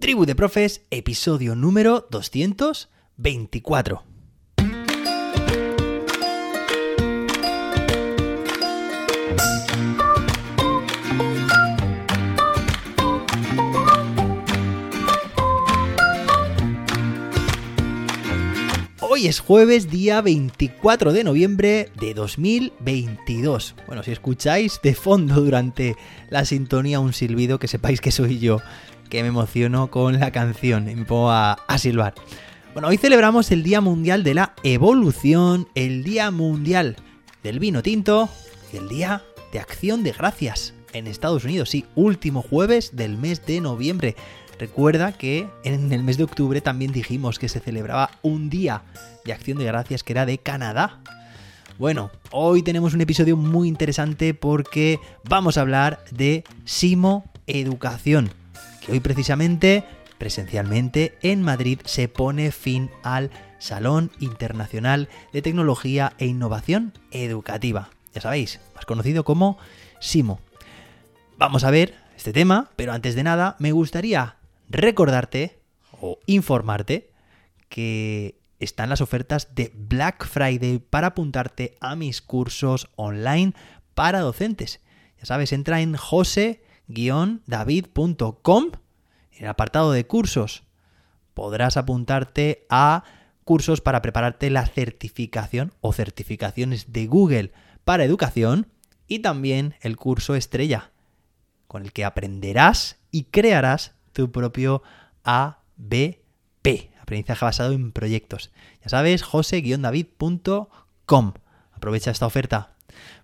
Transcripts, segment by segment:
Tribu de Profes, episodio número 224. Hoy es jueves, día 24 de noviembre de 2022. Bueno, si escucháis de fondo durante la sintonía un silbido, que sepáis que soy yo que me emociono con la canción y me pongo a, silbar. Bueno, hoy celebramos el Día Mundial de la Evolución, el Día Mundial del Vino Tinto y el Día de Acción de Gracias en Estados Unidos. Sí, último jueves del mes de noviembre. Recuerda que en el mes de octubre también dijimos que se celebraba un día de acción de gracias que era de Canadá. Bueno, hoy tenemos un episodio muy interesante porque vamos a hablar de Simo Educación que hoy precisamente, presencialmente, en Madrid se pone fin al Salón Internacional de Tecnología e Innovación Educativa. Ya sabéis, más conocido como SIMO. Vamos a ver este tema, pero antes de nada me gustaría recordarte o informarte que están las ofertas de Black Friday para apuntarte a mis cursos online para docentes. Ya sabes, entra en jose david.com en el apartado de cursos podrás apuntarte a cursos para prepararte la certificación o certificaciones de Google para educación y también el curso estrella con el que aprenderás y crearás tu propio ABP, aprendizaje basado en proyectos. Ya sabes, jose-david.com. Aprovecha esta oferta.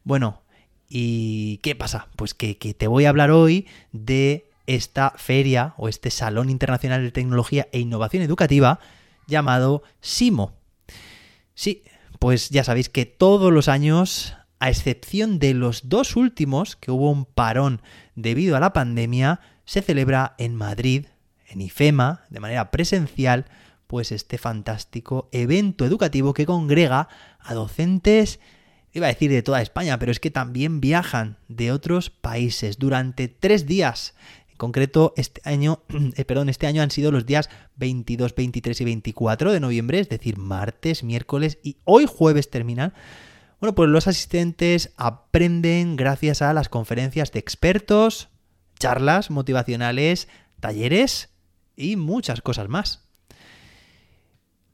Bueno, ¿Y qué pasa? Pues que, te voy a hablar hoy de esta feria o este Salón Internacional de Tecnología e Innovación Educativa llamado SIMO. Sí, pues ya sabéis que todos los años, a excepción de los dos últimos, que hubo un parón debido a la pandemia, se celebra en Madrid, en IFEMA, de manera presencial, pues este fantástico evento educativo que congrega a docentes iba a decir de toda España, pero es que también viajan de otros países durante tres días. En concreto, este año, eh, perdón, este año han sido los días 22, 23 y 24 de noviembre, es decir, martes, miércoles y hoy jueves terminan. Bueno, pues los asistentes aprenden gracias a las conferencias de expertos, charlas motivacionales, talleres y muchas cosas más.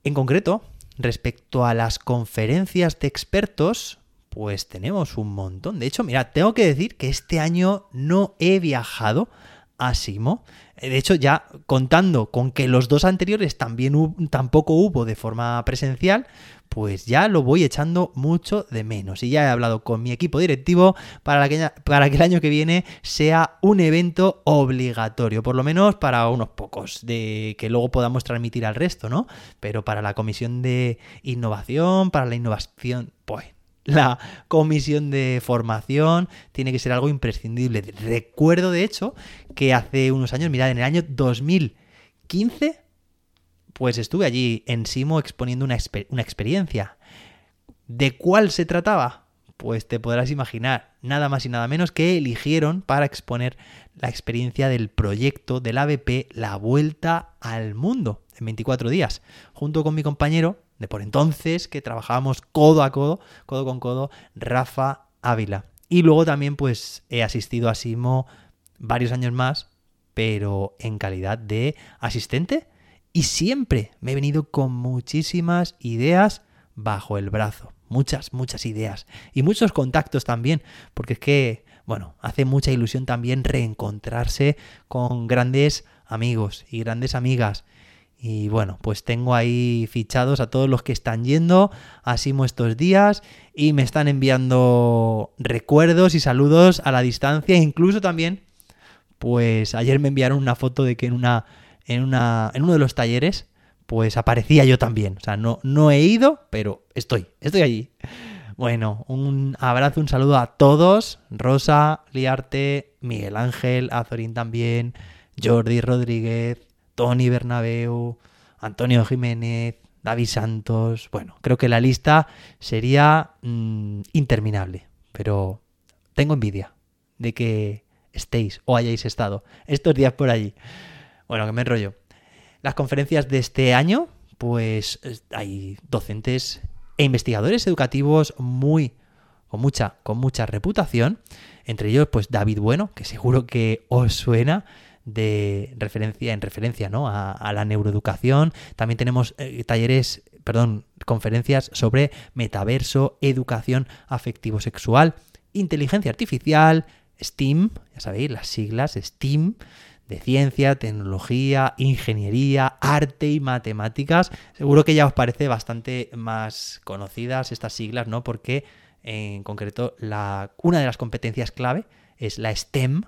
En concreto, respecto a las conferencias de expertos, pues tenemos un montón. De hecho, mira, tengo que decir que este año no he viajado a Simo. Eh, de hecho, ya contando con que los dos anteriores también tampoco hubo de forma presencial, pues ya lo voy echando mucho de menos. Y ya he hablado con mi equipo directivo para que, para que el año que viene sea un evento obligatorio, por lo menos para unos pocos, de que luego podamos transmitir al resto, ¿no? Pero para la comisión de innovación, para la innovación, pues la comisión de formación tiene que ser algo imprescindible. Recuerdo, de hecho, que hace unos años, mirad, en el año 2015, pues estuve allí en Simo exponiendo una, experiencia. ¿De cuál se trataba? Pues te podrás imaginar, nada más y nada menos que eligieron para exponer la experiencia del proyecto del ABP La Vuelta al Mundo en 24 días, junto con mi compañero de por entonces, que trabajábamos codo a codo, codo con codo, Rafa Ávila. Y luego también pues he asistido a Simo varios años más, pero en calidad de asistente. Y siempre me he venido con muchísimas ideas bajo el brazo. Muchas, muchas ideas. Y muchos contactos también, porque es que, bueno, hace mucha ilusión también reencontrarse con grandes amigos y grandes amigas y bueno, pues tengo ahí fichados a todos los que están yendo a Simo estos días y me están enviando recuerdos y saludos a la distancia. Incluso también, pues ayer me enviaron una foto de que en una, en una, en uno de los talleres, pues aparecía yo también. O sea, no, no he ido, pero estoy, estoy allí. Bueno, un abrazo, un saludo a todos. Rosa, Liarte, Miguel Ángel, Azorín también, Jordi Rodríguez, Tony Bernabeu, Antonio Jiménez, David Santos. Bueno, creo que la lista sería mm, interminable, pero tengo envidia de que estéis o hayáis estado estos días por allí. Bueno, que me enrollo. Las conferencias de este año, pues hay docentes e investigadores educativos muy con mucha, con mucha reputación. Entre ellos, pues David Bueno, que seguro que os suena de referencia en referencia ¿no? a, la neuroeducación. También tenemos eh, talleres, perdón, conferencias sobre metaverso, educación afectivo-sexual, inteligencia artificial, STEAM, ya sabéis, las siglas STEAM, de ciencia, tecnología, ingeniería, arte y matemáticas. Seguro que ya os parece bastante más conocidas estas siglas, ¿no? Porque en concreto la, una de las competencias clave es la STEM,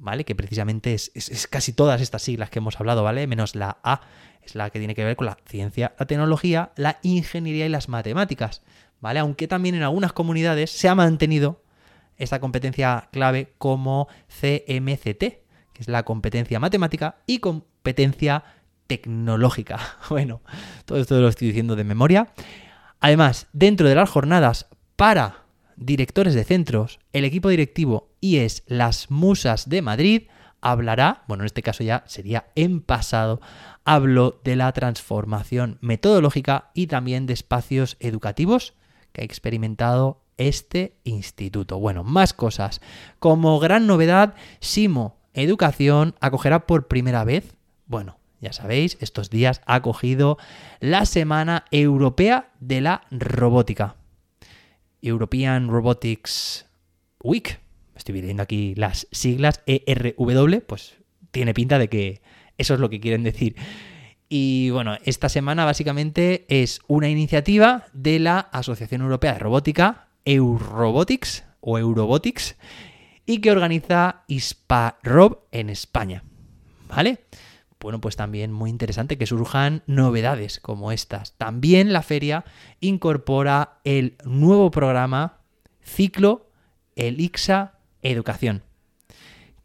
¿vale? Que precisamente es, es, casi todas estas siglas que hemos hablado, ¿vale? Menos la A, es la que tiene que ver con la ciencia, la tecnología, la ingeniería y las matemáticas, ¿vale? Aunque también en algunas comunidades se ha mantenido esta competencia clave como CMCT, que es la competencia matemática y competencia tecnológica. Bueno, todo esto lo estoy diciendo de memoria. Además, dentro de las jornadas para directores de centros, el equipo directivo y es Las Musas de Madrid hablará, bueno, en este caso ya sería en pasado, hablo de la transformación metodológica y también de espacios educativos que ha experimentado este instituto. Bueno, más cosas. Como gran novedad, Simo Educación acogerá por primera vez, bueno, ya sabéis, estos días ha acogido la Semana Europea de la Robótica. European Robotics Week. Estoy viendo aquí las siglas ERW, pues tiene pinta de que eso es lo que quieren decir. Y bueno, esta semana básicamente es una iniciativa de la Asociación Europea de Robótica, Eurobotics o Eurobotics, y que organiza ISPAROB en España. ¿Vale? Bueno, pues también muy interesante que surjan novedades como estas. También la feria incorpora el nuevo programa Ciclo Elixa Educación,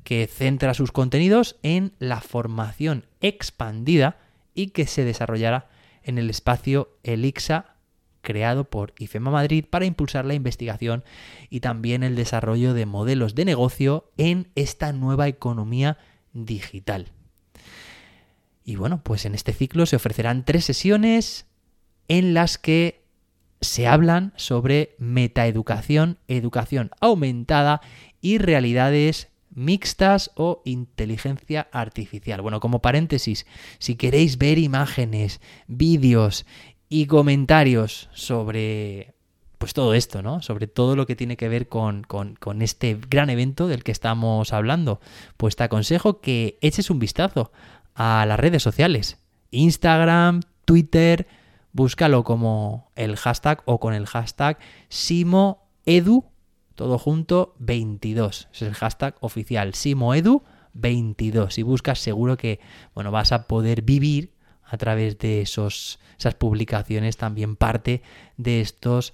que centra sus contenidos en la formación expandida y que se desarrollará en el espacio Elixa creado por IFEMA Madrid para impulsar la investigación y también el desarrollo de modelos de negocio en esta nueva economía digital. Y bueno, pues en este ciclo se ofrecerán tres sesiones en las que se hablan sobre metaeducación, educación aumentada y realidades mixtas o inteligencia artificial. Bueno, como paréntesis, si queréis ver imágenes, vídeos y comentarios sobre pues todo esto, ¿no? Sobre todo lo que tiene que ver con, con, con, este gran evento del que estamos hablando, pues te aconsejo que eches un vistazo a las redes sociales. Instagram, Twitter, búscalo como el hashtag o con el hashtag SimoEdu, todo junto 22. Es el hashtag oficial SimoEdu 22. Si buscas seguro que bueno, vas a poder vivir a través de esos, esas publicaciones también parte de estos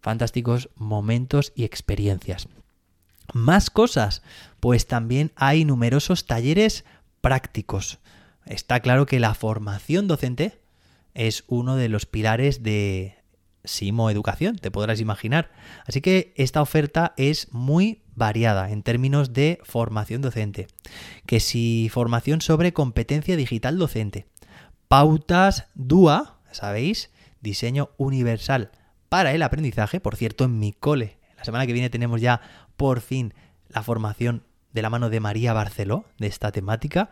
fantásticos momentos y experiencias. Más cosas, pues también hay numerosos talleres prácticos. Está claro que la formación docente es uno de los pilares de Simo Educación, te podrás imaginar. Así que esta oferta es muy variada en términos de formación docente. Que si formación sobre competencia digital docente, pautas DUA, ¿sabéis? Diseño universal para el aprendizaje. Por cierto, en mi cole, la semana que viene tenemos ya por fin la formación de la mano de María Barceló de esta temática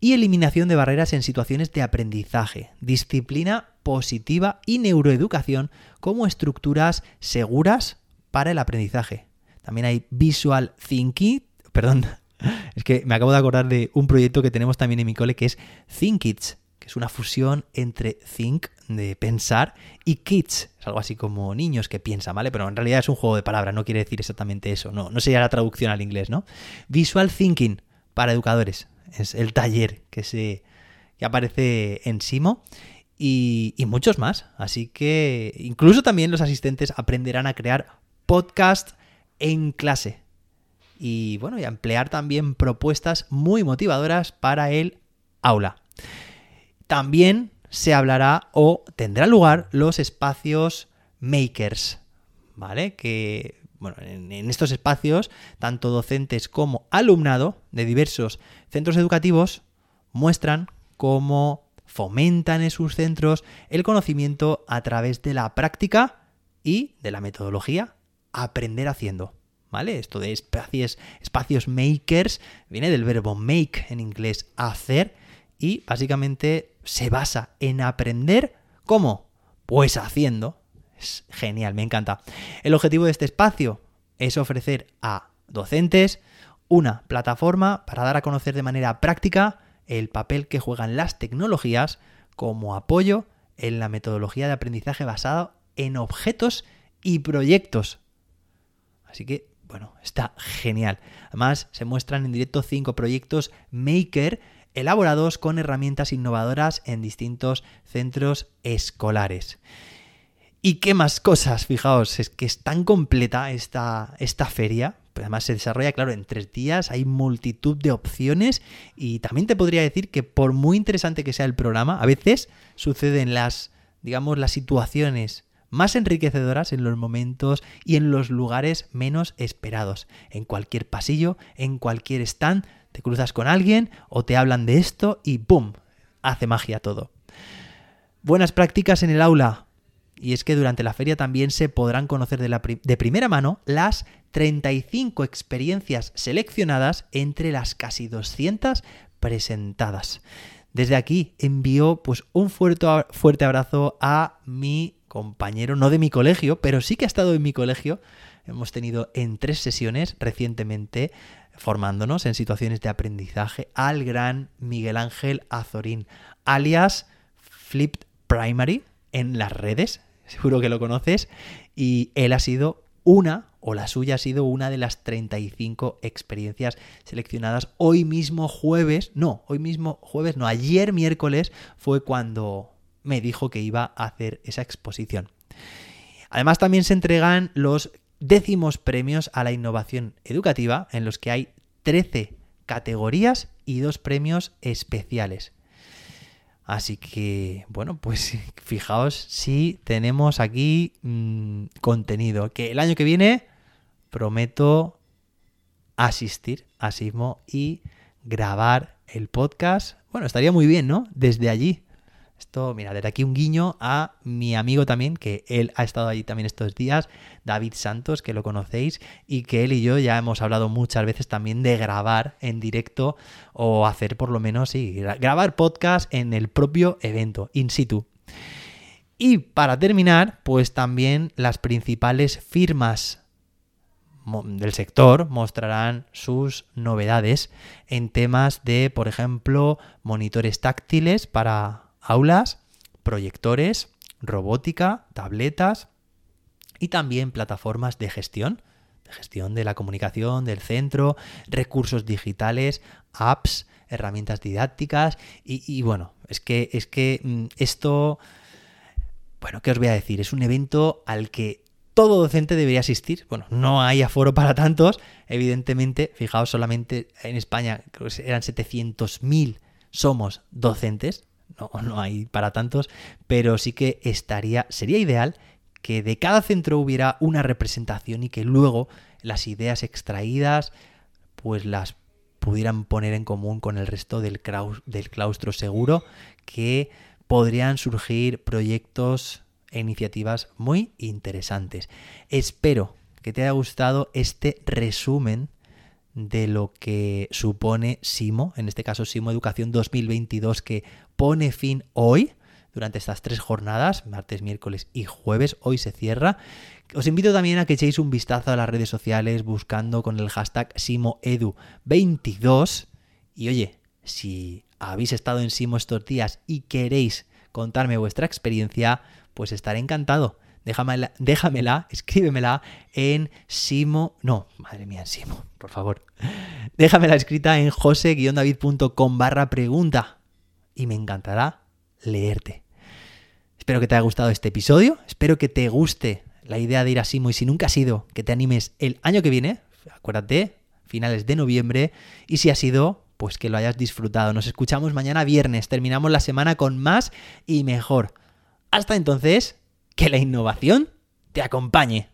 y eliminación de barreras en situaciones de aprendizaje, disciplina positiva y neuroeducación como estructuras seguras para el aprendizaje. También hay Visual Thinking, perdón, es que me acabo de acordar de un proyecto que tenemos también en mi cole que es ThinkKids, que es una fusión entre think, de pensar, y kids, es algo así como niños que piensan, ¿vale? Pero en realidad es un juego de palabras, no quiere decir exactamente eso, no, no sería la traducción al inglés, ¿no? Visual Thinking para educadores, es el taller que, se, que aparece en Simo. Y, muchos más. Así que incluso también los asistentes aprenderán a crear podcast en clase. Y bueno, a emplear también propuestas muy motivadoras para el aula. También se hablará o tendrá lugar los espacios makers, ¿vale? Que bueno, en, estos espacios, tanto docentes como alumnado de diversos centros educativos muestran cómo fomentan en sus centros el conocimiento a través de la práctica y de la metodología aprender haciendo. ¿Vale? Esto de espacios, espacios makers viene del verbo make en inglés, hacer, y básicamente se basa en aprender cómo. Pues haciendo. Es genial, me encanta. El objetivo de este espacio es ofrecer a docentes una plataforma para dar a conocer de manera práctica el papel que juegan las tecnologías como apoyo en la metodología de aprendizaje basado en objetos y proyectos. Así que, bueno, está genial. Además, se muestran en directo cinco proyectos Maker elaborados con herramientas innovadoras en distintos centros escolares. ¿Y qué más cosas? Fijaos, es que es tan completa esta, esta feria. Además se desarrolla, claro, en tres días, hay multitud de opciones y también te podría decir que por muy interesante que sea el programa, a veces suceden las, digamos, las situaciones más enriquecedoras en los momentos y en los lugares menos esperados. En cualquier pasillo, en cualquier stand, te cruzas con alguien o te hablan de esto y ¡pum! Hace magia todo. Buenas prácticas en el aula. Y es que durante la feria también se podrán conocer de, primera mano las 35 experiencias seleccionadas entre las casi 200 presentadas. Desde aquí envío pues un fuerte, fuerte abrazo a mi compañero, no de mi colegio, pero sí que ha estado en mi colegio. Hemos tenido en tres sesiones recientemente formándonos en situaciones de aprendizaje al gran Miguel Ángel Azorín, alias Flipped Primary en las redes, seguro que lo conoces, y él ha sido una, o la suya ha sido una de las 35 experiencias seleccionadas hoy mismo jueves, no, hoy mismo jueves, no, ayer miércoles fue cuando me dijo que iba a hacer esa exposición. Además también se entregan los décimos premios a la innovación educativa, en los que hay 13 categorías y dos premios especiales. Así que, bueno, pues fijaos si tenemos aquí mm, contenido. Que el año que viene prometo asistir a Sismo y grabar el podcast. Bueno, estaría muy bien, ¿no? Desde allí. Esto, mira, desde aquí un guiño a mi amigo también, que él ha estado allí también estos días, David Santos, que lo conocéis, y que él y yo ya hemos hablado muchas veces también de grabar en directo o hacer por lo menos, sí, grabar podcast en el propio evento, in situ. Y para terminar, pues también las principales firmas del sector mostrarán sus novedades en temas de, por ejemplo, monitores táctiles para aulas, proyectores, robótica, tabletas y también plataformas de gestión, de gestión de la comunicación, del centro, recursos digitales, apps, herramientas didácticas y, bueno, es que, es que mm, esto, bueno, ¿qué os voy a decir? Es un evento al que todo docente debería asistir. Bueno, no hay aforo para tantos, evidentemente, fijaos solamente en España eran 700.000 somos docentes, no, no hay para tantos, pero sí que estaría, sería ideal que de cada centro hubiera una representación y que luego las ideas extraídas pues las pudieran poner en común con el resto del, del claustro seguro que podrían surgir proyectos e iniciativas muy interesantes. Espero que te haya gustado este resumen de lo que supone SIMO, en este caso SIMO Educación 2022, que pone fin hoy, durante estas tres jornadas, martes, miércoles y jueves, hoy se cierra. Os invito también a que echéis un vistazo a las redes sociales buscando con el hashtag SimoEdu22. Y oye, si habéis estado en Simo estos días y queréis contarme vuestra experiencia, pues estaré encantado déjamela, déjamela, escríbemela en Simo. No, madre mía, en Simo, por favor. Déjamela escrita en jose-david.com barra pregunta y me encantará leerte. Espero que te haya gustado este episodio, espero que te guste la idea de ir a Simo y si nunca has ido, que te animes el año que viene, acuérdate, finales de noviembre, y si has sido, pues que lo hayas disfrutado. Nos escuchamos mañana viernes, terminamos la semana con más y mejor. Hasta entonces, que la innovación te acompañe.